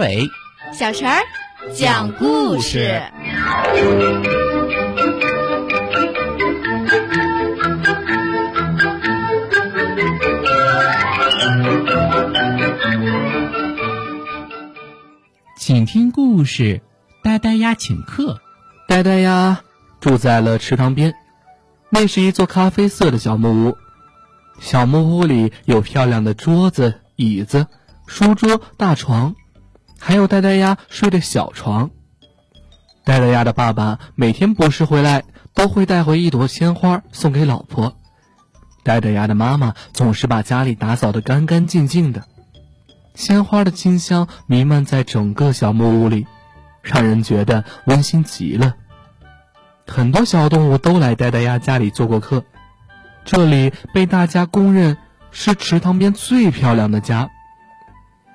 伟、小陈儿讲故事。请听故事：呆呆鸭请客。呆呆鸭住在了池塘边，那是一座咖啡色的小木屋。小木屋里有漂亮的桌子、椅子、书桌、大床，还有呆呆鸭睡的小床。呆呆鸭的爸爸每天博士回来都会带回一朵鲜花送给老婆。呆呆鸭的妈妈总是把家里打扫得干干净净的，鲜花的清香弥漫在整个小木屋里，让人觉得温馨极了。很多小动物都来呆呆鸭家里做过客，这里被大家公认是池塘边最漂亮的家。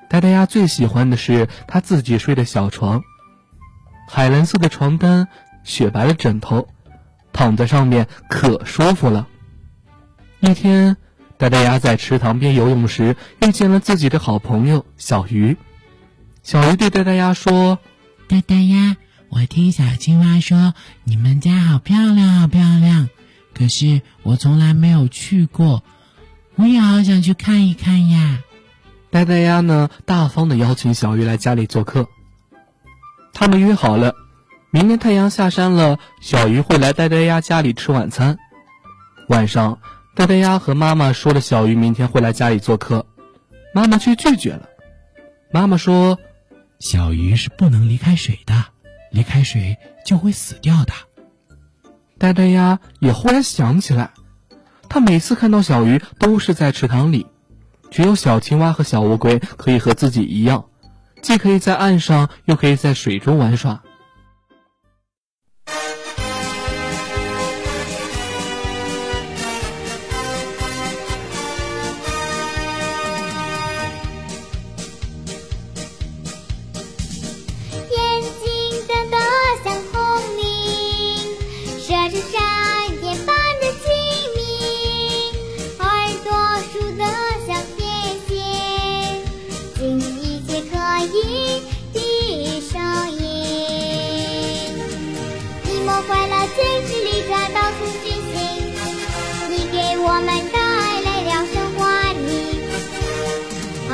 呆呆鸭最喜欢的是他自己睡的小床，海蓝色的床单，雪白的枕头，躺在上面可舒服了。一天，呆呆鸭在池塘边游泳时遇见了自己的好朋友小鱼。小鱼对呆呆鸭说：“呆呆鸭。”我听小青蛙说，你们家好漂亮，好漂亮。可是我从来没有去过，我也好想去看一看呀。呆呆鸭呢，大方的邀请小鱼来家里做客。他们约好了，明天太阳下山了，小鱼会来呆呆鸭家里吃晚餐。晚上，呆呆鸭和妈妈说了小鱼明天会来家里做客，妈妈却拒绝了。妈妈说，小鱼是不能离开水的。离开水就会死掉的。呆呆鸭也忽然想起来，他每次看到小鱼都是在池塘里，只有小青蛙和小乌龟可以和自己一样，既可以在岸上，又可以在水中玩耍。快乐千里里转，到处寻亲，你给我们带来了生活意啊。